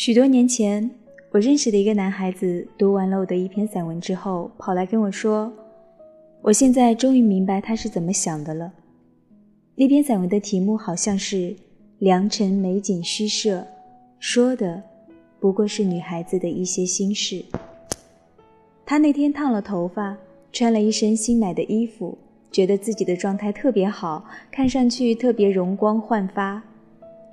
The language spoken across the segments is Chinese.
许多年前，我认识的一个男孩子读完了我的一篇散文之后，跑来跟我说：“我现在终于明白他是怎么想的了。”那篇散文的题目好像是《良辰美景虚设》，说的不过是女孩子的一些心事。他那天烫了头发，穿了一身新买的衣服，觉得自己的状态特别好，看上去特别容光焕发。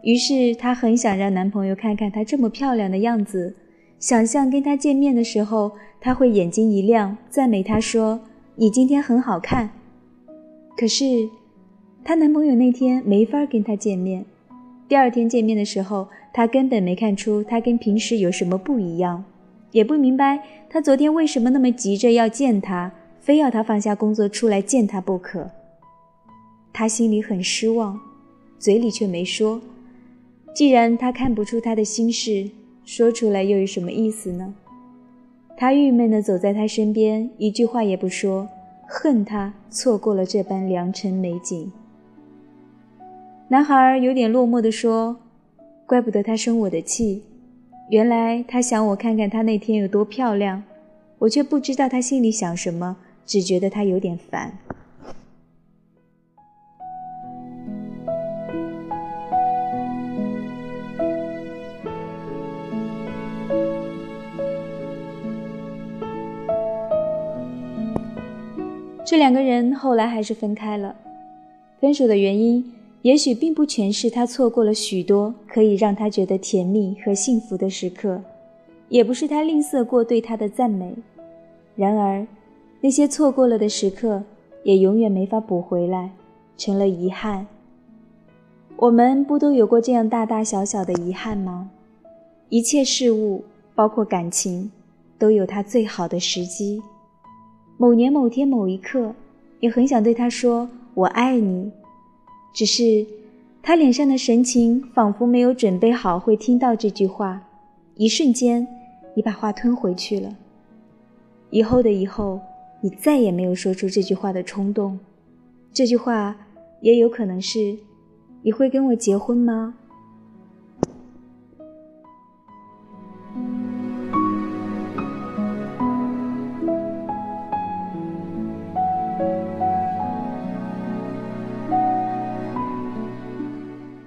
于是她很想让男朋友看看她这么漂亮的样子，想象跟她见面的时候，他会眼睛一亮，赞美她说：“你今天很好看。”可是。她男朋友那天没法跟她见面，第二天见面的时候，她根本没看出她跟平时有什么不一样，也不明白他昨天为什么那么急着要见她，非要她放下工作出来见他不可。她心里很失望，嘴里却没说。既然他看不出他的心事，说出来又有什么意思呢？他郁闷地走在他身边，一句话也不说，恨他错过了这般良辰美景。男孩有点落寞地说：“怪不得他生我的气，原来他想我看看他那天有多漂亮，我却不知道他心里想什么，只觉得他有点烦。”这两个人后来还是分开了，分手的原因。也许并不全是他错过了许多可以让他觉得甜蜜和幸福的时刻，也不是他吝啬过对他的赞美。然而，那些错过了的时刻也永远没法补回来，成了遗憾。我们不都有过这样大大小小的遗憾吗？一切事物，包括感情，都有它最好的时机。某年某天某一刻，你很想对他说“我爱你”。只是，他脸上的神情仿佛没有准备好会听到这句话。一瞬间，你把话吞回去了。以后的以后，你再也没有说出这句话的冲动。这句话也有可能是：你会跟我结婚吗？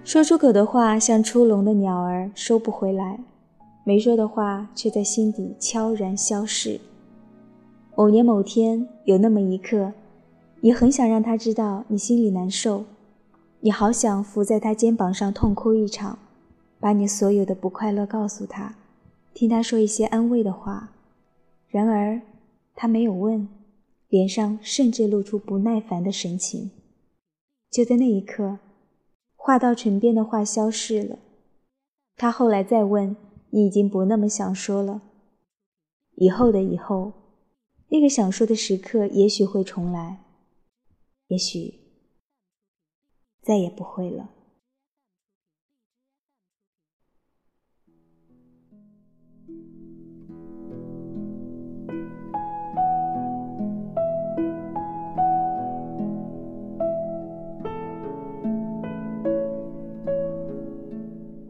说出口的话像出笼的鸟儿，收不回来；没说的话却在心底悄然消逝。某年某天，有那么一刻，你很想让他知道你心里难受，你好想伏在他肩膀上痛哭一场，把你所有的不快乐告诉他，听他说一些安慰的话。然而，他没有问，脸上甚至露出不耐烦的神情。就在那一刻。话到唇边的话消逝了，他后来再问，你已经不那么想说了。以后的以后，那个想说的时刻也许会重来，也许再也不会了。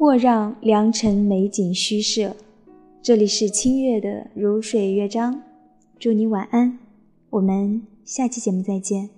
莫让良辰美景虚设。这里是清月的如水乐章，祝你晚安，我们下期节目再见。